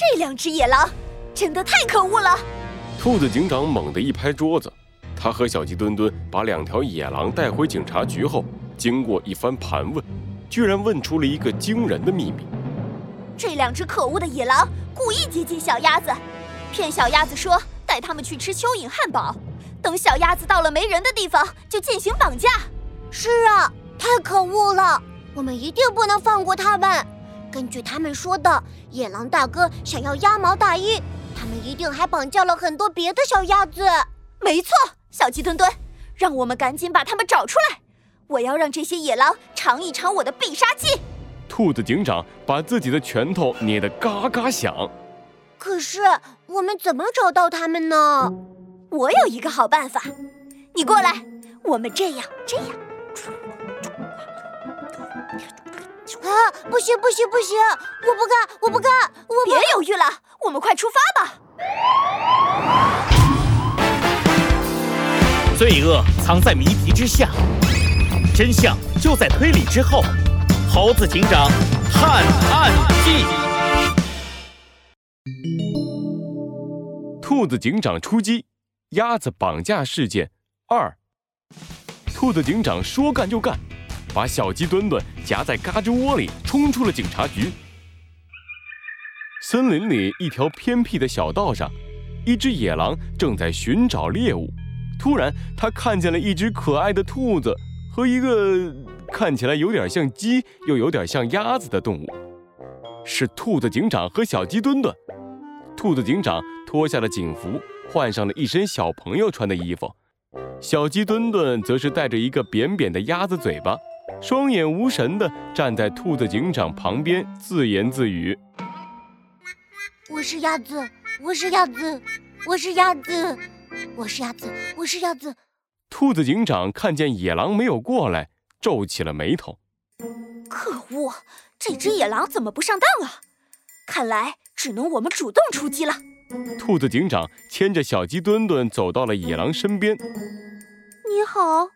这两只野狼真的太可恶了！兔子警长猛地一拍桌子，他和小鸡墩墩把两条野狼带回警察局后，经过一番盘问，居然问出了一个惊人的秘密：这两只可恶的野狼故意接近小鸭子，骗小鸭子说带他们去吃蚯蚓汉堡，等小鸭子到了没人的地方就进行绑架。是啊，太可恶了！我们一定不能放过他们。根据他们说的，野狼大哥想要鸭毛大衣，他们一定还绑架了很多别的小鸭子。没错，小鸡墩墩，让我们赶紧把他们找出来！我要让这些野狼尝一尝我的必杀技。兔子警长把自己的拳头捏得嘎嘎响。可是我们怎么找到他们呢？我有一个好办法，你过来，我们这样这样。啊！不行不行不行！我不干我不干！我别犹豫了，我们快出发吧！罪恶藏在谜题之下，真相就在推理之后。猴子警长探案记：兔子警长出击，鸭子绑架事件二。兔子警长说干就干。把小鸡墩墩夹在嘎吱窝里，冲出了警察局。森林里一条偏僻的小道上，一只野狼正在寻找猎物。突然，他看见了一只可爱的兔子和一个看起来有点像鸡又有点像鸭子的动物，是兔子警长和小鸡墩墩。兔子警长脱下了警服，换上了一身小朋友穿的衣服。小鸡墩墩则是带着一个扁扁的鸭子嘴巴。双眼无神地站在兔子警长旁边，自言自语：“我是鸭子，我是鸭子，我是鸭子，我是鸭子，我是鸭子。”兔子警长看见野狼没有过来，皱起了眉头：“可恶，这只野狼怎么不上当啊？看来只能我们主动出击了。”兔子警长牵着小鸡墩墩走到了野狼身边：“你好。”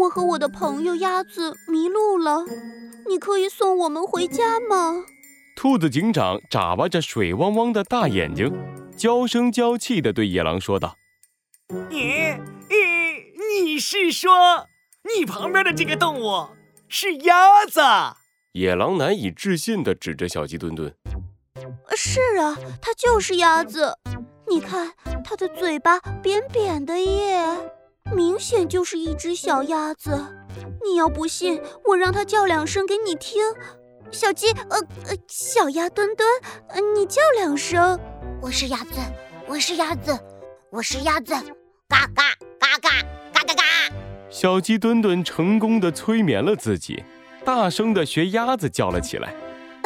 我和我的朋友鸭子迷路了，你可以送我们回家吗？兔子警长眨巴着水汪汪的大眼睛，娇声娇气地对野狼说道：“你，你，你是说你旁边的这个动物是鸭子？”野狼难以置信地指着小鸡墩墩：“是啊，它就是鸭子，你看它的嘴巴扁扁的耶。”明显就是一只小鸭子，你要不信，我让它叫两声给你听。小鸡，呃呃，小鸭墩墩，呃，你叫两声。我是鸭子，我是鸭子，我是鸭子，嘎嘎嘎嘎嘎嘎嘎。小鸡墩墩成功的催眠了自己，大声的学鸭子叫了起来。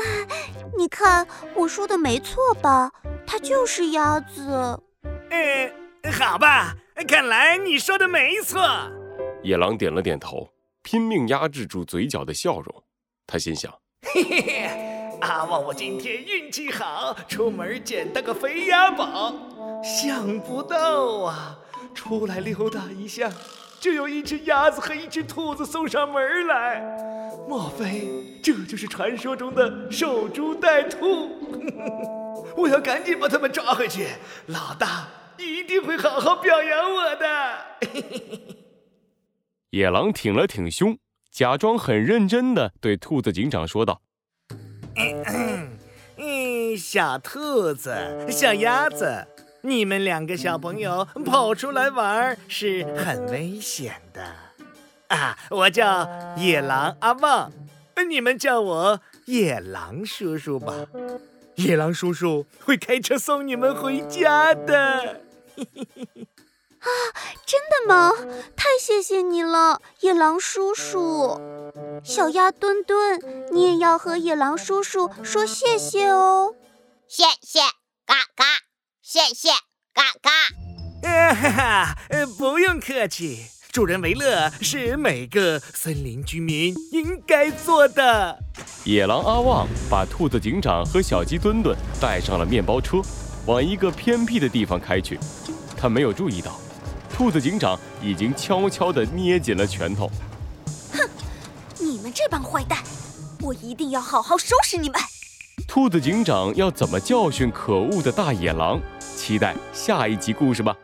你看我说的没错吧？它就是鸭子。呃，好吧。看来你说的没错，野狼点了点头，拼命压制住嘴角的笑容。他心想：嘿嘿嘿，阿旺，我今天运气好，出门捡到个肥鸭宝。想不到啊，出来溜达一下，就有一只鸭子和一只兔子送上门来。莫非这就是传说中的守株待兔？我要赶紧把他们抓回去，老大。一定会好好表扬我的。野狼挺了挺胸，假装很认真的对兔子警长说道：“嗯 嗯，小兔子，小鸭子，你们两个小朋友跑出来玩是很危险的。啊，我叫野狼阿旺，你们叫我野狼叔叔吧。野狼叔叔会开车送你们回家的。” 啊，真的吗？太谢谢你了，野狼叔叔。小鸭墩墩，你也要和野狼叔叔说谢谢哦。谢谢，嘎嘎，谢谢，嘎嘎。哈哈，呃不用客气，助人为乐是每个森林居民应该做的。野狼阿旺把兔子警长和小鸡墩墩带上了面包车。往一个偏僻的地方开去，他没有注意到，兔子警长已经悄悄地捏紧了拳头。哼，你们这帮坏蛋，我一定要好好收拾你们！兔子警长要怎么教训可恶的大野狼？期待下一集故事吧。